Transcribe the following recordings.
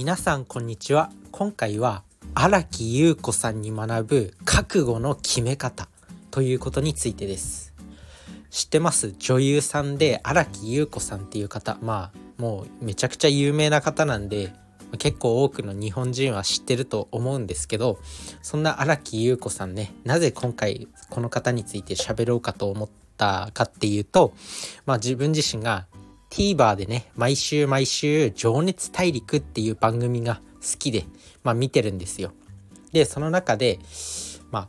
皆さんこんにちは。今回は荒木優子さんに学ぶ覚悟の決め方ということについてです。知ってます？女優さんで荒木優子さんっていう方。まあもうめちゃくちゃ有名な方なんで結構多くの日本人は知ってると思うんですけどそんな荒木優子さんねなぜ今回この方について喋ろうかと思ったかっていうとまあ自分自身が TVer でね毎週毎週「情熱大陸」っていう番組が好きで、まあ、見てるんですよ。でその中で、まあ、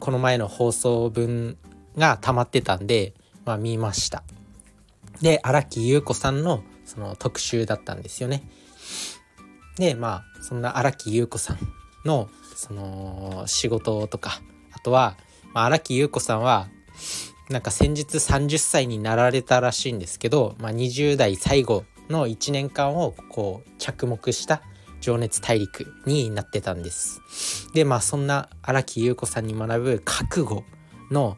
この前の放送分が溜まってたんで、まあ、見ました。で荒木優子さんのその特集だったんですよね。でまあそんな荒木優子さんのその仕事とかあとは荒、まあ、木優子さんはなんか先日30歳になられたらしいんですけど、まあ、20代最後の1年間をこう着目した情熱大陸になってたんです。でまあそんな荒木優子さんに学ぶ覚悟の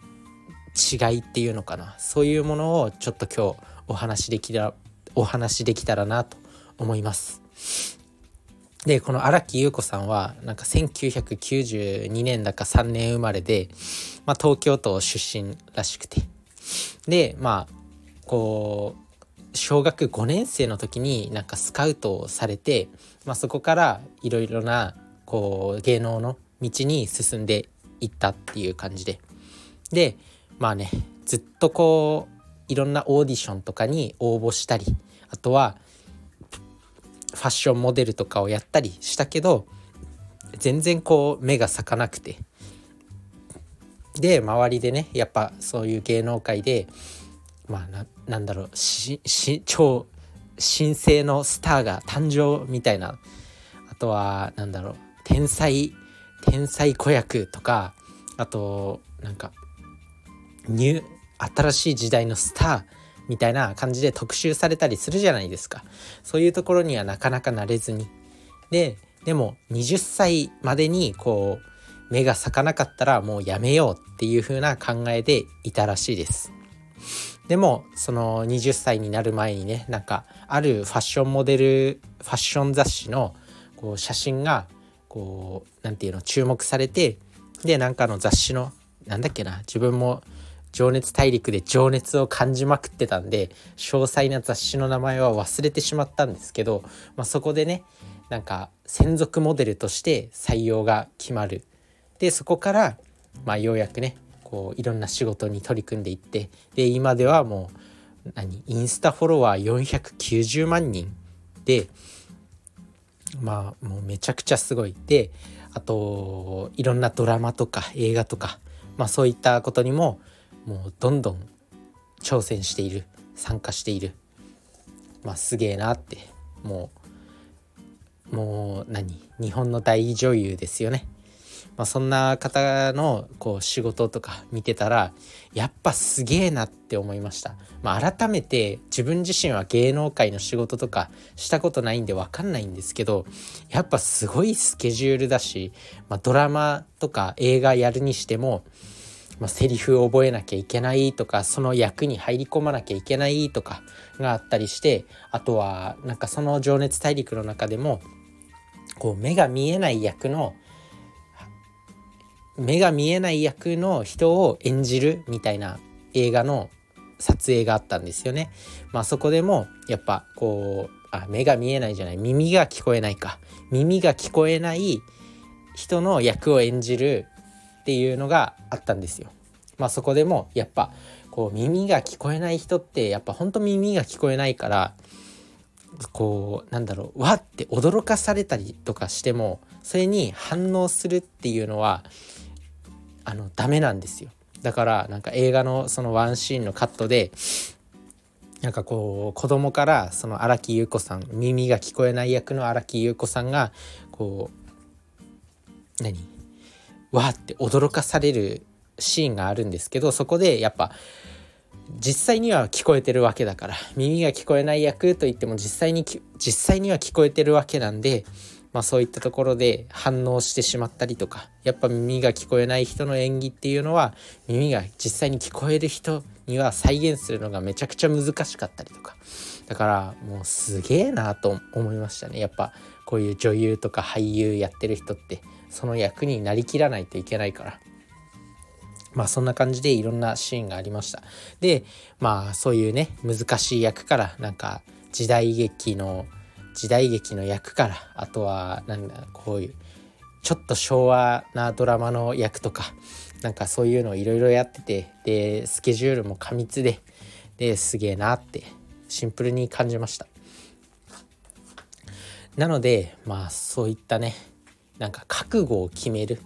違いっていうのかなそういうものをちょっと今日お話できたお話しできたらなと思います。でこの荒木優子さんはなんか1992年だか3年生まれで、まあ、東京都出身らしくて。でまあこう小学5年生の時になんかスカウトをされて、まあ、そこからいろいろなこう芸能の道に進んでいったっていう感じで。でまあねずっとこういろんなオーディションとかに応募したりあとはファッションモデルとかをやったりしたけど全然こう目が咲かなくて。で周りでねやっぱそういう芸能界でまあなんだろう超新星のスターが誕生みたいな。あとはなんだろう天才天才子役とかあとなんかニュ新しい時代のスターみたいな感じで特集されたりするじゃないですか。そういうところにはなかなかなれずに。ででも20歳までにこう目が咲かなかったらもうやめようっていう風な考えでいたらしいです。でもその20歳になる前にねなんかあるファッションモデルファッション雑誌のこう写真がこう何て言うの注目されてでなんかの雑誌のなんだっけな自分も情熱大陸で情熱を感じまくってたんで詳細な雑誌の名前は忘れてしまったんですけど、まあ、そこでねなんか専属モデルとして採用が決まるでそこから、まあ、ようやくねこういろんな仕事に取り組んでいってで今ではもう何インスタフォロワー490万人でまあもうめちゃくちゃすごいであといろんなドラマとか映画とか、まあ、そういったことにももうどんどん挑戦している参加しているまあすげえなってもうもう何日本の大女優ですよね。まあ、そんな方のこう仕事とか見てたらやっぱすげえなって思いました、まあ、改めて自分自身は芸能界の仕事とかしたことないんで分かんないんですけどやっぱすごいスケジュールだし、まあ、ドラマとか映画やるにしてもまあ、セリフを覚えなきゃいけないとかその役に入り込まなきゃいけないとかがあったりしてあとはなんかその「情熱大陸」の中でもこう目が見えない役の目が見えない役の人を演じるみたいな映画の撮影があったんですよね。まあ、そこでもやっぱこうあ目が見えないじゃない耳が聞こえないか耳が聞こえない人の役を演じるっていうのがあったんですよ。まあ、そこでもやっぱこう耳が聞こえない人ってやっぱほんと耳が聞こえないからこうなんだろうわって驚かされたりとかしてもそれに反応するっていうのはあのダメなんですよ。だからなんか映画のそのワンシーンのカットでなんかこう子供からその荒木優子さん耳が聞こえない役の荒木優子さんがこう何？わーって驚かされるシーンがあるんですけどそこでやっぱ実際には聞こえてるわけだから耳が聞こえない役といっても実際に実際には聞こえてるわけなんで、まあ、そういったところで反応してしまったりとかやっぱ耳が聞こえない人の演技っていうのは耳が実際に聞こえる人には再現するのがめちゃくちゃ難しかったりとかだからもうすげえなと思いましたね。やっぱこういう女優とか俳優やってる人ってその役になりきらないといけないから。まあそんな感じでいろんなシーンがありました。でまあそういうね難しい役からなんか時代劇の時代劇の役からあとはなんだこういうちょっと昭和なドラマの役とかなんかそういうのをいろいろやっててでスケジュールも過密でですげえなってシンプルに感じました。なのでまあそういったねなんか覚悟を決める。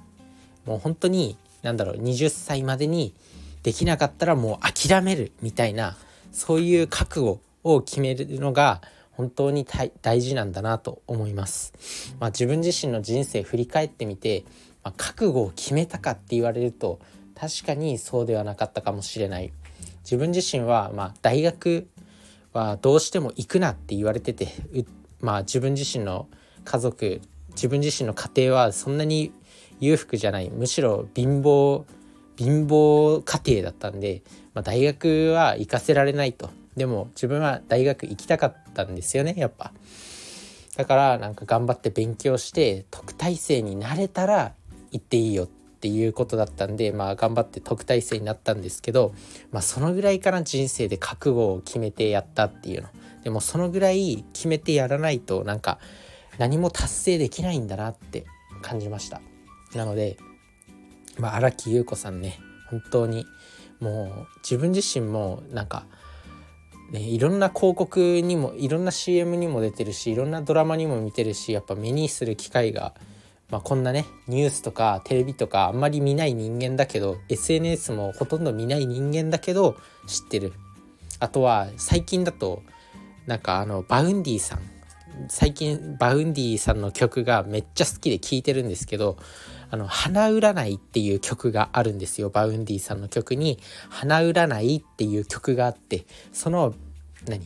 もう本当に何だろう20歳までにできなかったらもう諦めるみたいなそういう覚悟を決めるのが本当に大事なんだなと思います。まあ、自分自身の人生振り返ってみて、まあ、覚悟を決めたかって言われると確かにそうではなかったかもしれない。自分自身はまあ大学はどうしても行くなって言われてて、まあ、自分自身の家族自分自身の家庭はそんなに裕福じゃないむしろ貧乏貧乏家庭だったんで、まあ、大学は行かせられないとでも自分は大学行きたかったんですよねやっぱ。だからなんか頑張って勉強して特待生になれたら行っていいよっていうことだったんでまあ頑張って特待生になったんですけど、まあ、そのぐらいから人生で覚悟を決めてやったっていうの。でもそのぐらい決めてやらないとなんか何も達成できないんだなって感じました。なのでまあ荒木優子さんね本当にもう自分自身もなんかね、いろんな広告にもいろんな CM にも出てるしいろんなドラマにも見てるしやっぱ目にする機会が、まあ、こんなねニュースとかテレビとかあんまり見ない人間だけど SNS もほとんど見ない人間だけど知ってる。あとは最近だとなんかあの Vaundy さん。最近 Vaundy さんの曲がめっちゃ好きで聴いてるんですけどあの花占いっていう曲があるんですよ。 Vaundy さんの曲に花占いっていう曲があってその何？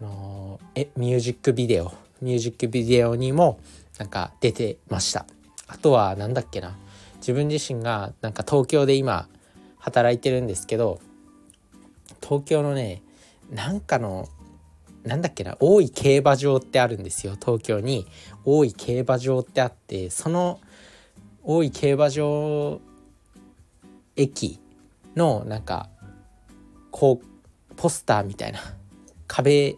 あのえミュージックビデオ。ミュージックビデオにもなんか出てました。あとは何だっけな。自分自身がなんか東京で今働いてるんですけど東京のねなんかのなんだっけな。大井競馬場ってあるんですよ東京に。大井競馬場ってあってその大井競馬場駅のなんかこうポスターみたいな壁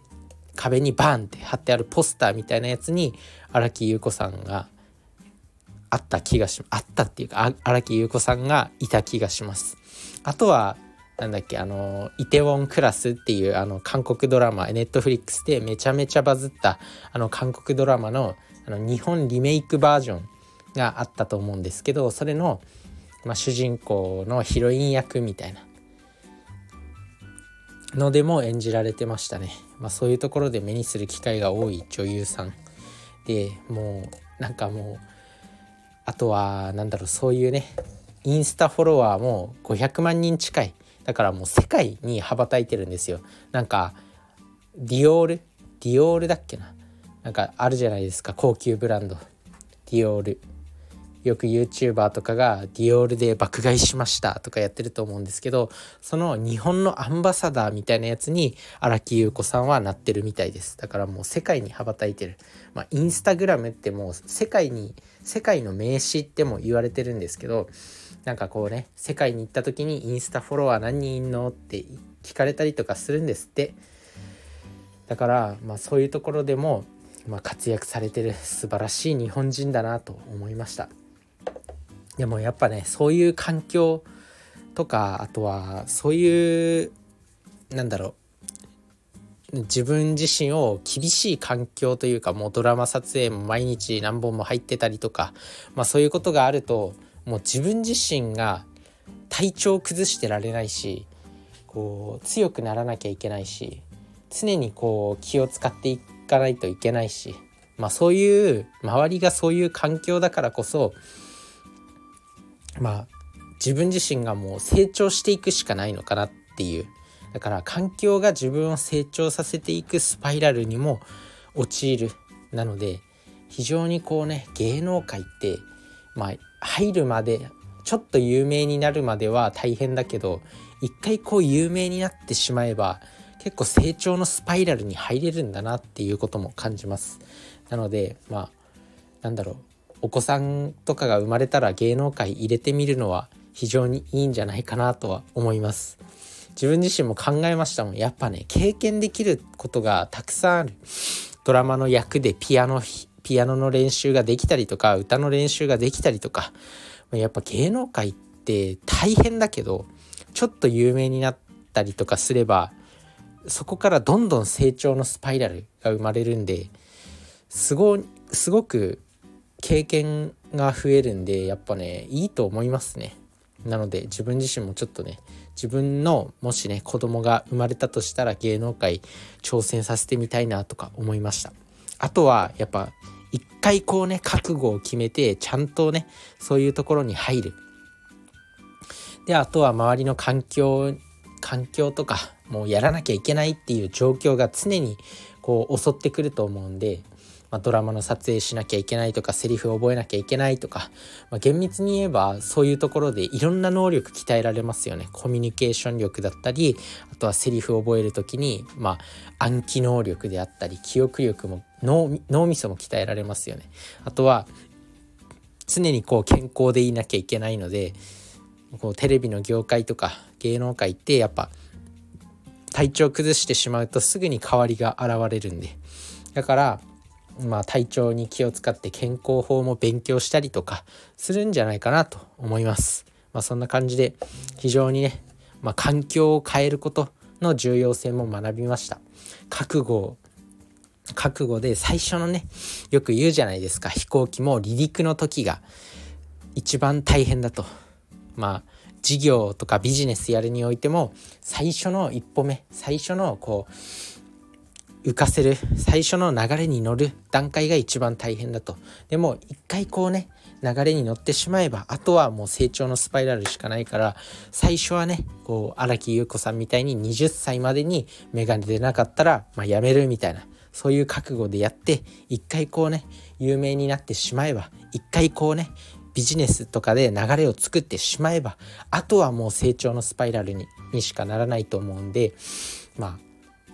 壁にバンって貼ってあるポスターみたいなやつに荒木優子さんがあった気がしあったっていうか荒木優子さんがいた気がします。あとはなんだっけあのイテウォンクラスっていうあの韓国ドラマネットフリックスでめちゃめちゃバズったあの韓国ドラマのあの日本リメイクバージョンがあったと思うんですけどそれの、まあ、主人公のヒロイン役みたいな。のでも演じられてましたね、まあ、そういうところで目にする機会が多い女優さん。でもうなんかもうあとはなんだろうそういうねインスタフォロワーも500万人近い。だからもう世界に羽ばたいてるんですよ。なんかディオール？ディオールだっけな？なんかあるじゃないですか高級ブランド。ディオール。よく YouTuber とかがディオールで爆買いしましたとかやってると思うんですけどその日本のアンバサダーみたいなやつに荒木優子さんはなってるみたいです。だからもう世界に羽ばたいてる。まあインスタグラムってもう世界に世界の名詞っても言われてるんですけどなんかこうね世界に行った時にインスタフォロワー何人いんのって聞かれたりとかするんですって。だからまあそういうところでもまあ、活躍されてる素晴らしい日本人だなと思いました。でもやっぱねそういう環境とかあとはそういうなんだろう自分自身を厳しい環境というかもうドラマ撮影も毎日何本も入ってたりとか、まあ、そういうことがあるともう自分自身が体調を崩してられないしこう強くならなきゃいけないし常にこう気を使っていかないといけないし、まあ、そういう周りがそういう環境だからこそまあ自分自身がもう成長していくしかないのかなっていう。だから環境が自分を成長させていくスパイラルにも陥るなので非常にこうね芸能界ってまあ入るまでちょっと有名になるまでは大変だけど一回こう有名になってしまえば結構成長のスパイラルに入れるんだなっていうことも感じます。なのでまあなんだろう。お子さんとかが生まれたら芸能界入れてみるのは非常にいいんじゃないかなとは思います。自分自身も考えましたもん。やっぱね経験できることがたくさんある。ドラマの役でピアノピアノの練習ができたりとか歌の練習ができたりとか。やっぱ芸能界って大変だけどちょっと有名になったりとかすればそこからどんどん成長のスパイラルが生まれるんですごすごく経験が増えるんでやっぱねいいと思いますね。なので自分自身もちょっとね自分のもしね子供が生まれたとしたら芸能界挑戦させてみたいなとか思いましたあとはやっぱ一回こうね覚悟を決めてちゃんとねそういうところに入るであとは周りの環境環境とかもうやらなきゃいけないっていう状況が常にこう襲ってくると思うんでまあ、ドラマの撮影しなきゃいけないとかセリフを覚えなきゃいけないとか、まあ、厳密に言えばそういうところでいろんな能力鍛えられますよね。コミュニケーション力だったりあとはセリフを覚える時に、まあ、暗記能力であったり記憶力も脳脳みそも鍛えられますよね。あとは常にこう健康でいなきゃいけないのでこうテレビの業界とか芸能界ってやっぱ体調崩してしまうとすぐに変わりが現れるんで。だからまあ、体調に気を使って健康法も勉強したりとかするんじゃないかなと思います。まあ、そんな感じで非常にね、まあ、環境を変えることの重要性も学びました。覚悟覚悟で最初のねよく言うじゃないですか飛行機も離陸の時が一番大変だと。まあ事業とかビジネスやるにおいても最初の一歩目最初のこう浮かせる。最初の流れに乗る段階が一番大変だと。でも一回こうね流れに乗ってしまえばあとはもう成長のスパイラルしかないから最初はねこう荒木優子さんみたいに20歳までに芽が出なかったら、まあ、やめるみたいなそういう覚悟でやって一回こうね有名になってしまえば一回こうねビジネスとかで流れを作ってしまえばあとはもう成長のスパイラルににしかならないと思うんでまあ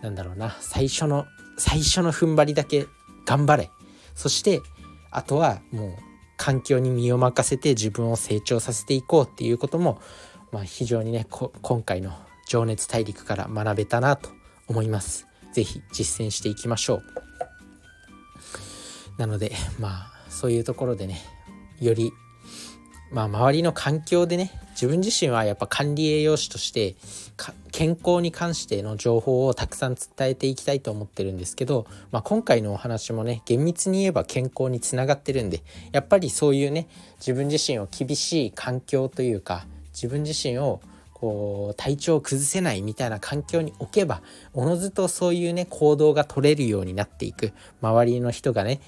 なんだろうな最初の最初の踏ん張りだけ頑張れそしてあとはもう環境に身を任せて自分を成長させていこうっていうことも、まあ、非常にね今回の「情熱大陸」から学べたなと思います。是非実践していきましょう。なのでまあそういうところでねよりまあ周りの環境でね自分自身はやっぱ管理栄養士として健康に関しての情報をたくさん伝えていきたいと思ってるんですけど、まあ、今回のお話もね厳密に言えば健康につながってるんでやっぱりそういうね自分自身を厳しい環境というか自分自身をこう体調を崩せないみたいな環境に置けばおのずとそういうね行動が取れるようになっていく。周りの人がね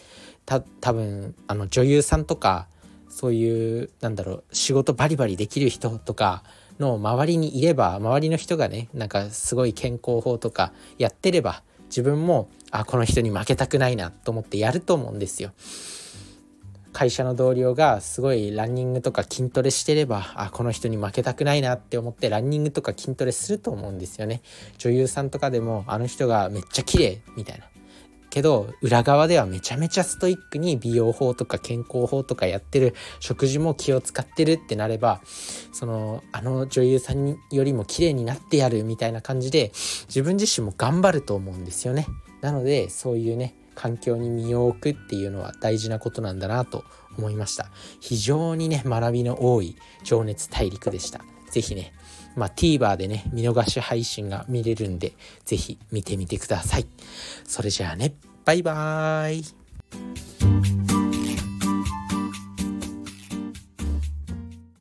多分あの女優さんとかそういうなんだろう仕事バリバリできる人とかの周りにいれば周りの人がねなんかすごい健康法とかやってれば自分もあこの人に負けたくないなと思ってやると思うんですよ。会社の同僚がすごいランニングとか筋トレしてればあこの人に負けたくないなって思ってランニングとか筋トレすると思うんですよね女優さんとかでもあの人がめっちゃ綺麗みたいなけど裏側ではめちゃめちゃストイックに美容法とか健康法とかやってる食事も気を使ってるってなればそのあの女優さんよりも綺麗になってやるみたいな感じで自分自身も頑張ると思うんですよね。なのでそういうね環境に身を置くっていうのは大事なことなんだなと思いました非常にね学びの多い情熱大陸でした是非ねまあ、TVer でね、見逃し配信が見れるんで、是非見てみてください。それじゃあね、バイバーイ。